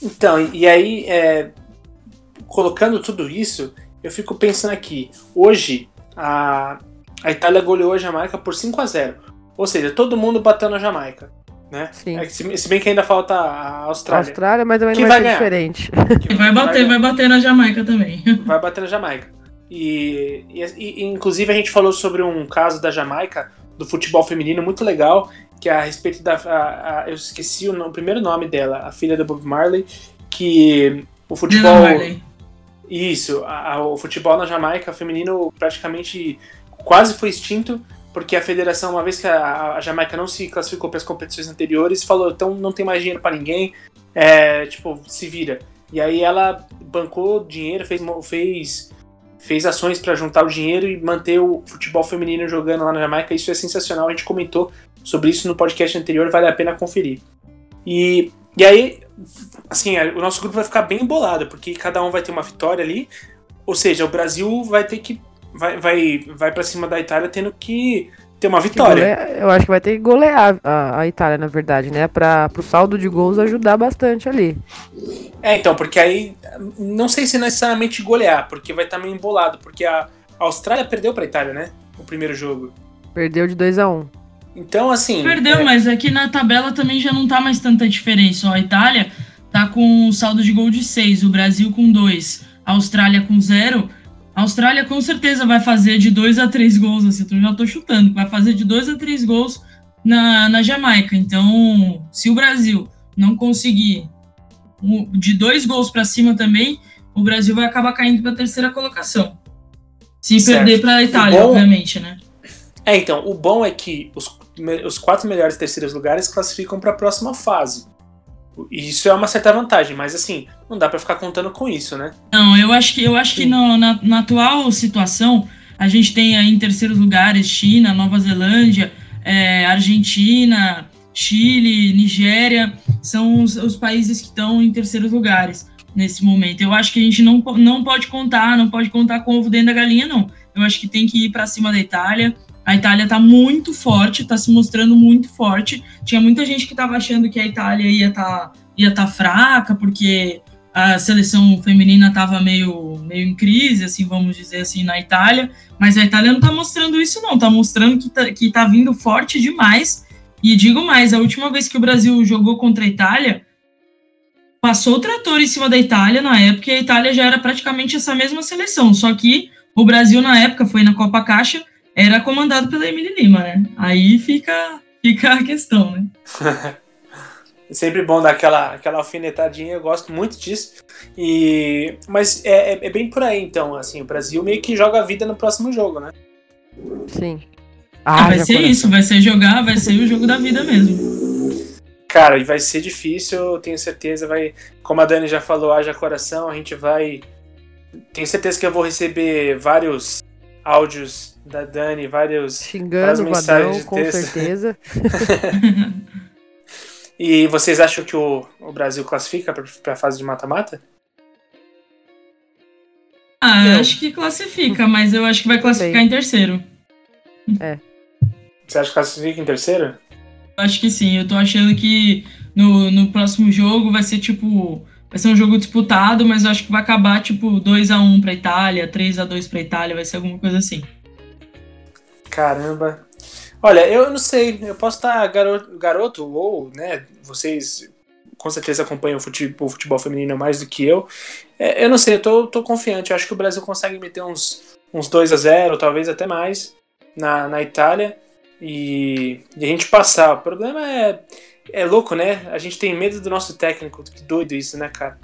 A: Então, e aí, é, colocando tudo isso, eu fico pensando aqui. Hoje, a, a Itália goleou a Jamaica por 5 a 0 Ou seja, todo mundo bateu na Jamaica. Né?
C: Sim.
A: É que se, se bem que ainda falta a
C: A
A: Austrália.
C: Austrália, mas também não vai,
A: vai
C: diferente.
A: que
B: Vai bater, vai bater na Jamaica também.
A: vai bater na Jamaica. E, e- e, inclusive a gente falou sobre um caso da Jamaica, do futebol feminino, muito legal, que é a respeito da. a- a- eu esqueci o, no- o primeiro nome dela, a filha do Bob Marley, que o futebol. Isso, a- o futebol na Jamaica feminino praticamente quase foi extinto porque a federação, uma vez que a, a Jamaica não se classificou para as competições anteriores, falou: então não tem mais dinheiro para ninguém, é, tipo, se vira. E aí ela bancou dinheiro, fez, fez, fez ações para juntar o dinheiro e manter o futebol feminino jogando lá na Jamaica. Isso é sensacional. A gente comentou sobre isso no podcast anterior, vale a pena conferir. E, e aí, assim, o nosso grupo vai ficar bem embolado, porque cada um vai ter uma vitória ali. Ou seja, o Brasil vai ter que vai, vai, vai para cima da Itália tendo que ter uma vitória.
C: eu acho que vai ter que golear a, a Itália, na verdade, né? Para o saldo de gols ajudar bastante ali.
A: É, então, porque aí não sei se necessariamente golear, porque vai estar meio embolado, porque a Austrália perdeu para a Itália, né? O primeiro jogo.
C: Perdeu de 2 a 1 um.
A: Então, assim.
B: Perdeu, é... mas aqui na tabela também já não tá mais tanta diferença. Ó, a Itália tá com saldo de gol de 6, o Brasil com 2, a Austrália com 0 a Austrália com certeza vai fazer de 2 a 3 gols, assim, eu já tô chutando, vai fazer de 2 a 3 gols na, na Jamaica. Então, se o Brasil não conseguir de dois gols para cima também, o Brasil vai acabar caindo para a terceira colocação. Se certo. perder para a Itália, bom... obviamente, né?
A: É, então, o bom é que os, os quatro melhores terceiros lugares classificam para a próxima fase. Isso é uma certa vantagem, mas assim, não dá para ficar contando com isso, né?
B: Não, eu acho que eu acho que no, na, na, atual situação a gente tem aí em terceiros lugares China, Nova Zelândia, é, Argentina, Chile, Nigéria, são os, os países que estão em terceiros lugares nesse momento. Eu acho que a gente não, não pode contar, não pode contar com o ovo dentro da galinha, não. Eu acho que tem que ir para cima da Itália. A Itália está muito forte, está se mostrando muito forte. Tinha muita gente que estava achando que a Itália ia estar tá, ia tá fraca, porque a seleção feminina estava meio, meio em crise, assim, vamos dizer assim, na Itália. Mas a Itália não está mostrando isso, não. Está mostrando que está que tá vindo forte demais. E digo mais, a última vez que o Brasil jogou contra a Itália, passou o trator em cima da Itália na época, e a Itália já era praticamente essa mesma seleção. Só que o Brasil, na época, foi na Copa Caixa era comandado pela Emily Lima, né? Aí fica, fica a questão, né?
A: é sempre bom dar aquela, aquela alfinetadinha, eu gosto muito disso. E, mas é, é, é, bem por aí, então, assim, o Brasil meio que joga a vida no próximo jogo, né?
C: Sim.
B: Ah, ah vai ser isso, vai ser jogar, vai ser o jogo da vida mesmo.
A: Cara, e vai ser difícil, eu tenho certeza, vai, como a Dani já falou, haja coração, a gente vai. Tenho certeza que eu vou receber vários áudios da Dani, vários
C: xingando o Vadão, com certeza.
A: e vocês acham que o, o Brasil classifica para a fase de mata-mata?
B: Ah, eu acho que classifica, mas eu acho que vai classificar em terceiro.
C: É.
A: Você acha que classifica em terceiro?
B: Acho que sim. Eu tô achando que no, no próximo jogo vai ser tipo. Vai ser um jogo disputado, mas eu acho que vai acabar tipo 2 a 1 para Itália, 3 a 2 para Itália, vai ser alguma coisa assim.
A: Caramba. Olha, eu não sei, eu posso estar garoto, garoto ou, né, vocês com certeza acompanham o futebol, o futebol feminino mais do que eu. É, eu não sei, eu tô, tô confiante, eu acho que o Brasil consegue meter uns, uns 2 a 0 talvez até mais, na, na Itália, e, e a gente passar. O problema é, é louco, né? A gente tem medo do nosso técnico, que doido isso, né, cara?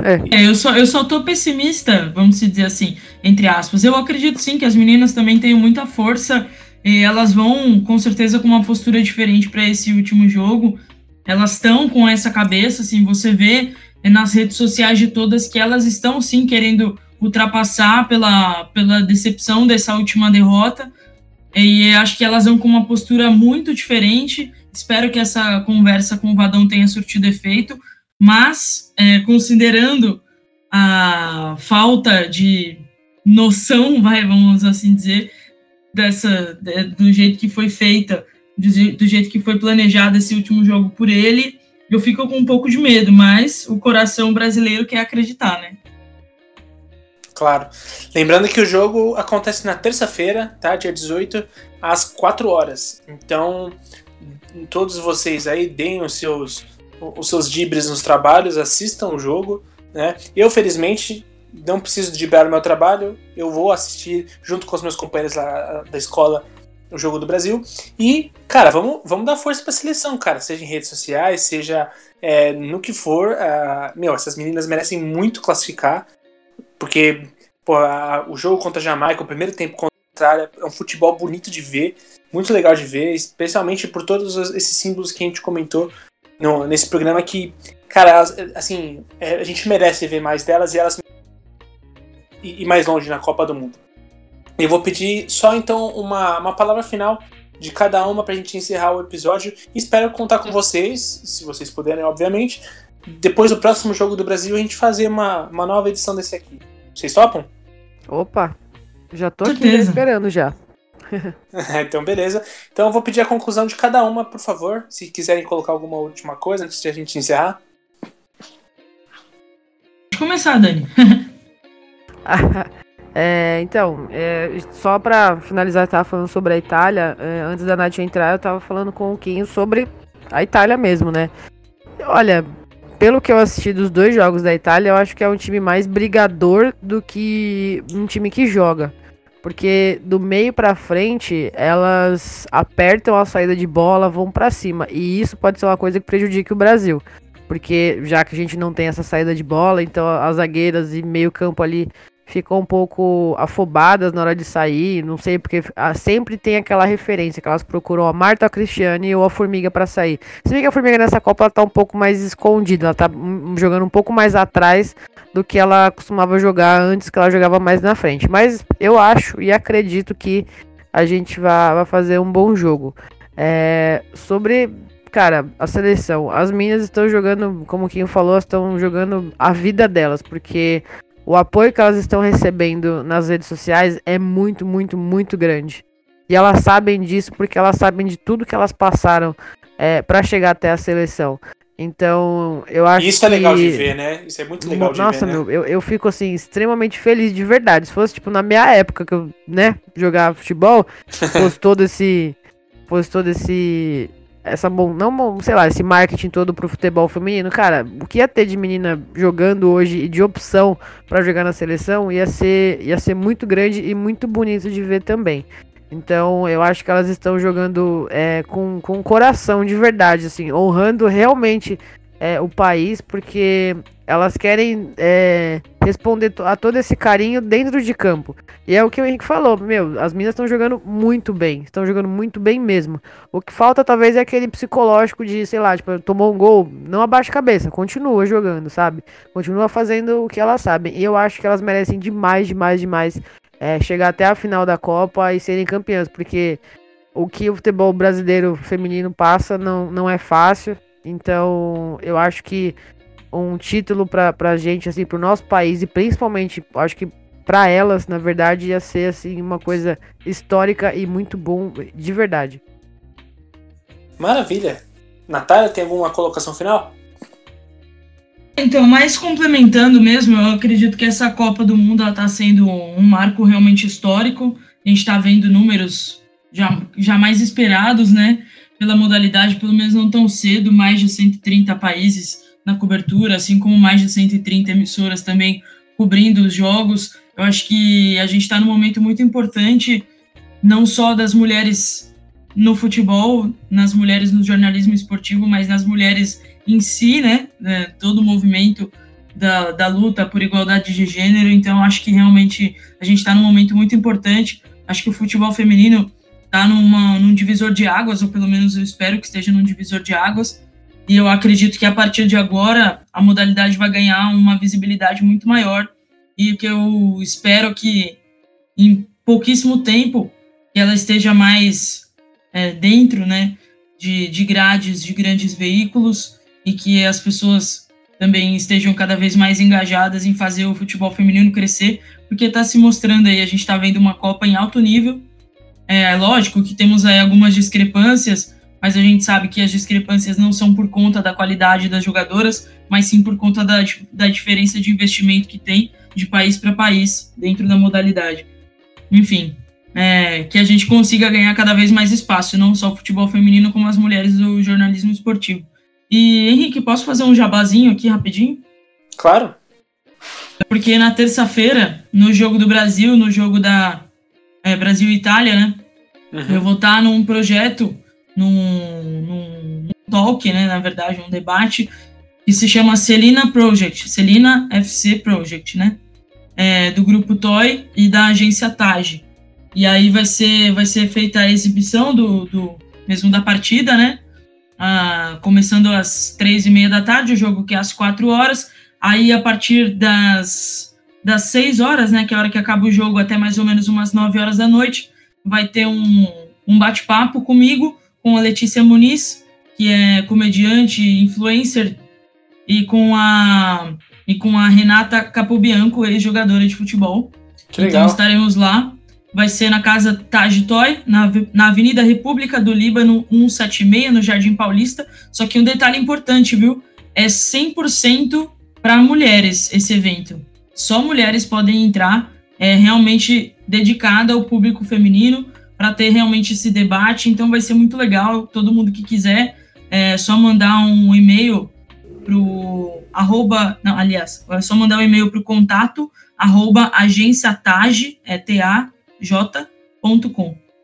B: É. é, eu, só, eu só tô pessimista, vamos dizer assim, entre aspas. Eu acredito sim que as meninas também têm muita força e elas vão, com certeza, com uma postura diferente para esse último jogo. Elas estão com essa cabeça, assim, você vê nas redes sociais de todas que elas estão sim querendo ultrapassar pela, pela decepção dessa última derrota. E acho que elas vão com uma postura muito diferente. Espero que essa conversa com o Vadão tenha surtido efeito mas é, considerando a falta de noção, vai, vamos assim dizer, dessa do jeito que foi feita, do, jeito que foi planejado esse último jogo por ele, eu fico com um pouco de medo, mas o coração brasileiro quer acreditar, né?
A: Claro. Lembrando que o jogo acontece na terça-feira, tá? Dia 18, às 4 horas. Então, todos vocês aí deem os seus os seus dibres nos trabalhos, assistam o jogo. Né? Eu, felizmente, não preciso dibrar o meu trabalho, eu vou assistir junto com os meus companheiros lá da escola o jogo do Brasil. E, cara, vamos, vamos dar força para a seleção, cara, seja em redes sociais, seja é, no que for. Uh, meu, essas meninas merecem muito classificar, porque pô, a, o jogo contra a Jamaica, o primeiro tempo contra É um futebol bonito de ver, muito legal de ver, especialmente por todos esses símbolos que a gente comentou no, nesse programa que, cara, assim, é, a gente merece ver mais delas e elas e, mais longe na Copa do Mundo. Eu vou pedir só então uma, uma palavra final de cada uma para a gente encerrar o episódio. Espero contar com vocês, se vocês puderem, obviamente. Depois do próximo jogo do Brasil, a gente fazer uma, uma nova edição desse aqui. Vocês topam?
C: Opa, já tô aqui esperando já.
A: então, beleza. Então, eu vou pedir a conclusão de cada uma, por favor. Se quiserem colocar alguma última coisa antes de a gente encerrar.
B: Pode começar, Dani.
C: é, então, é, só para finalizar, eu tava falando sobre a Itália. É, antes da Nath entrar, eu tava falando com o Quinho sobre a Itália mesmo, né? Olha, pelo que eu assisti dos dois jogos da Itália, eu acho que é um time mais brigador do que um time que joga. Porque do meio para frente, elas apertam a saída de bola, vão para cima. E isso pode ser uma coisa que prejudique o Brasil. Porque já que a gente não tem essa saída de bola, então as zagueiras e meio campo ali ficam um pouco afobadas na hora de sair, não sei, porque ah, sempre tem aquela referência que elas procuram a Marta, a Cristiane ou a Formiga para sair. Se bem que a Formiga nessa Copa ela tá um pouco mais escondida, ela tá jogando um pouco mais atrás do que ela costumava jogar antes, que ela jogava mais na frente. Mas eu acho e acredito que a gente vai, vai fazer um bom jogo. É, sobre, cara, a seleção. As meninas estão jogando, como quem falou, estão jogando a vida delas, porque o apoio que elas estão recebendo nas redes sociais é muito, muito, muito grande. E elas sabem disso porque elas sabem de tudo que elas passaram é, para chegar até a seleção. Então, eu acho
A: Isso
C: que...
A: é legal de ver, né? Isso é muito legal
C: Nossa,
A: de ver,
C: Nossa, né? meu, eu, eu fico, assim, extremamente feliz de verdade. Se fosse, tipo, na minha época que eu, né, jogava futebol, fosse todo esse... Fosse todo esse essa bom, não, sei lá, esse marketing todo pro futebol feminino, cara, o que ia ter de menina jogando hoje e de opção para jogar na seleção ia ser, ia ser muito grande e muito bonito de ver também. Então eu acho que elas estão jogando é, com, com coração de verdade, assim, honrando realmente é, o país, porque elas querem é, responder a todo esse carinho dentro de campo. E é o que o Henrique falou, meu, as meninas estão jogando muito bem, estão jogando muito bem mesmo. O que falta talvez é aquele psicológico de, sei lá, tipo, tomou um gol, não abaixa a cabeça, continua jogando, sabe? Continua fazendo o que elas sabem. E eu acho que elas merecem demais, demais, demais é, chegar até a final da Copa e serem campeãs, porque o que o futebol brasileiro feminino passa não, não é fácil. Então, eu acho que um título pra, pra gente, assim, pro nosso país e principalmente, acho que para elas, na verdade, ia ser, assim, uma coisa histórica e muito bom, de verdade.
A: Maravilha. Natália, tem alguma colocação final?
B: Então, mais complementando mesmo, eu acredito que essa Copa do Mundo está sendo um marco realmente histórico. A gente está vendo números já, jamais esperados, né? pela modalidade, pelo menos não tão cedo, mais de 130 países na cobertura, assim como mais de 130 emissoras também cobrindo os jogos. Eu acho que a gente está num momento muito importante, não só das mulheres no futebol, nas mulheres no jornalismo esportivo, mas nas mulheres em si, né? É, todo o movimento da, da luta por igualdade de gênero. Então, acho que realmente a gente está num momento muito importante. Acho que o futebol feminino está num divisor de águas, ou pelo menos eu espero que esteja num divisor de águas. E eu acredito que a partir de agora a modalidade vai ganhar uma visibilidade muito maior. E que eu espero que em pouquíssimo tempo ela esteja mais é, dentro, né, de, de grades de grandes veículos e que as pessoas também estejam cada vez mais engajadas em fazer o futebol feminino crescer, porque está se mostrando aí, a gente está vendo uma Copa em alto nível, é lógico que temos aí algumas discrepâncias, mas a gente sabe que as discrepâncias não são por conta da qualidade das jogadoras, mas sim por conta da, da diferença de investimento que tem de país para país dentro da modalidade. Enfim, é, que a gente consiga ganhar cada vez mais espaço, não só o futebol feminino, como as mulheres do jornalismo esportivo. E, Henrique, posso fazer um jabazinho aqui rapidinho?
A: Claro.
B: Porque na terça-feira, no jogo do Brasil, no jogo da é, Brasil e Itália, né? Uhum. Eu vou estar num projeto, num, num, talk, né? Na verdade, um debate que se chama Celina Project, Celina FC Project, né? É, do grupo Toy e da agência TAG. E aí vai ser, vai ser feita a exibição do, do mesmo da partida, né? Ah, começando às três e meia da tarde, o jogo que é às quatro horas. Aí, a partir das, das seis horas, né, que é a hora que acaba o jogo, até mais ou menos umas nove horas da noite, vai ter um, um bate-papo comigo, com a Letícia Muniz, que é comediante, influencer, e com a, e com a Renata Capobianco, ex-jogadora de futebol.
A: Que
B: então
A: legal.
B: estaremos lá. Vai ser na casa Taj Toy, na, na Avenida República do Líbano 176, no Jardim Paulista. Só que um detalhe importante, viu? É 100% para mulheres esse evento. Só mulheres podem entrar. É realmente dedicada ao público feminino para ter realmente esse debate. Então vai ser muito legal. Todo mundo que quiser, é só mandar um e-mail pro arroba, não, aliás, é só mandar um e-mail pro contato arroba agenciatage, é T-A-J.com.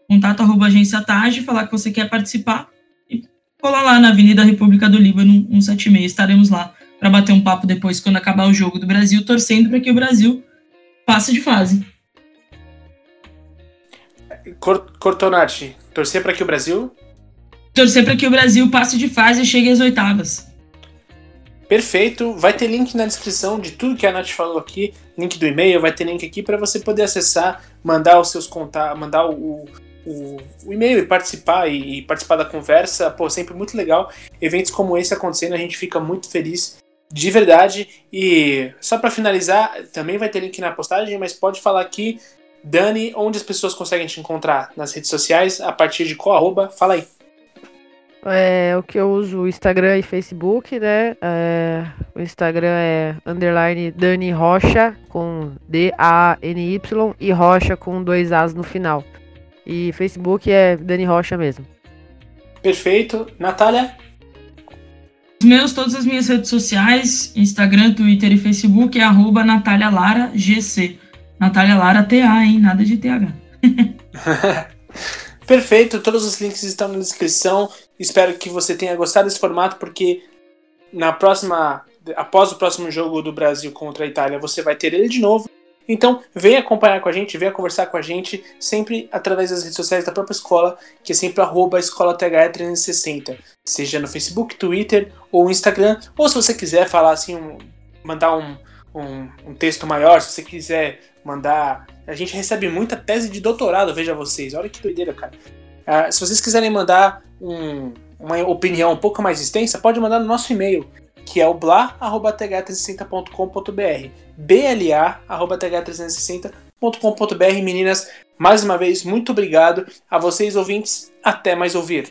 B: Contato arroba agenciatage, falar que você quer participar e colar lá na Avenida República do Líbano 176. Estaremos lá para bater um papo depois quando acabar o jogo do Brasil, torcendo para que o Brasil passe de fase.
A: Cor Cortonati, torcer para que o Brasil.
B: Torcer para que o Brasil passe de fase e chegue às oitavas.
A: Perfeito. Vai ter link na descrição de tudo que a Nath falou aqui. Link do e-mail, vai ter link aqui para você poder acessar, mandar os seus contatos, mandar o, o, o e-mail e participar e, e, participar da conversa. Pô, sempre muito legal. Eventos como esse acontecendo, a gente fica muito feliz de verdade. E só para finalizar, também vai ter link na postagem, mas pode falar aqui, Dani, onde as pessoas conseguem te encontrar nas redes sociais, a partir de qual arroba? Fala aí.
C: É o que eu uso Instagram e Facebook, né? É, o Instagram é underline Dani Rocha com D-A-N-Y e Rocha com dois As no final. E Facebook é Dani Rocha mesmo.
A: Perfeito. Natália?
B: Os meus, todas as minhas redes sociais, Instagram, Twitter e Facebook é arroba Natália Lara GC. Natália Lara TA, hein? Nada de TH.
A: Perfeito, todos os links estão na descrição. Espero que você tenha gostado desse formato, porque na próxima, após o próximo jogo do Brasil contra a Itália, você vai ter ele de novo. Então, venha acompanhar com a gente, venha conversar com a gente, sempre através das redes sociais da própria escola, que é sempre arroba escolathe360, seja no Facebook, Twitter ou Instagram, ou se você quiser falar assim, um, mandar um, um, um texto maior, se você quiser mandar. A gente recebe muita tese de doutorado, veja vocês. Olha que doideira, cara. Uh, se vocês quiserem mandar um, uma opinião um pouco mais extensa, pode mandar no nosso e-mail, que é o bla.th360.com.br. bla.th360.com.br. Meninas, mais uma vez, muito obrigado. A vocês, ouvintes, até mais ouvir.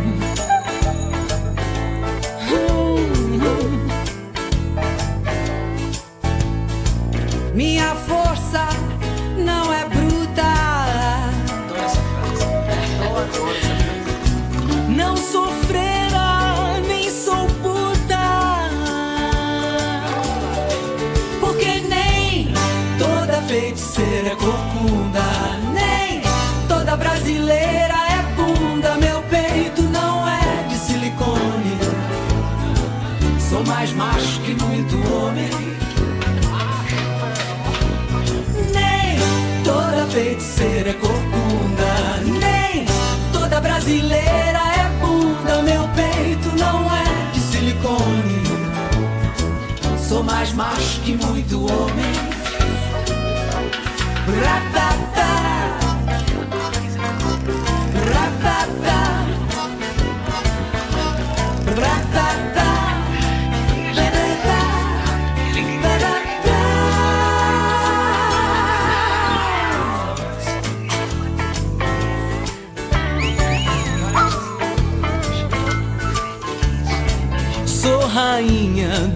F: Minha força não é bruta. Não sou freira, nem sou puta. Porque nem toda feiticeira é corcunda, é corcunda, nem toda brasileira é bunda. Meu peito não é de silicone. Sou mais macho que muito homem.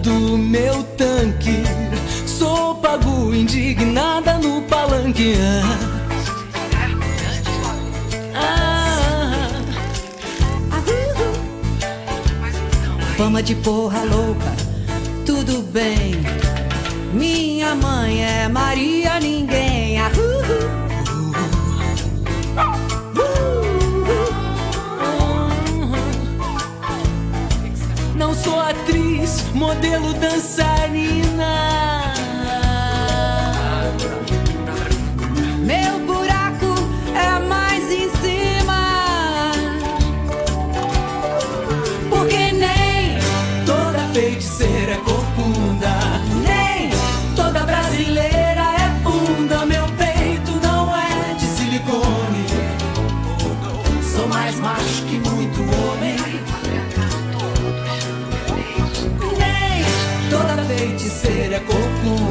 F: Do meu tanque. Sou pago indignada no palanque. Ah, ah. Fama de porra louca, tudo bem. Minha mãe é Maria modelo dançarina. É conclusão.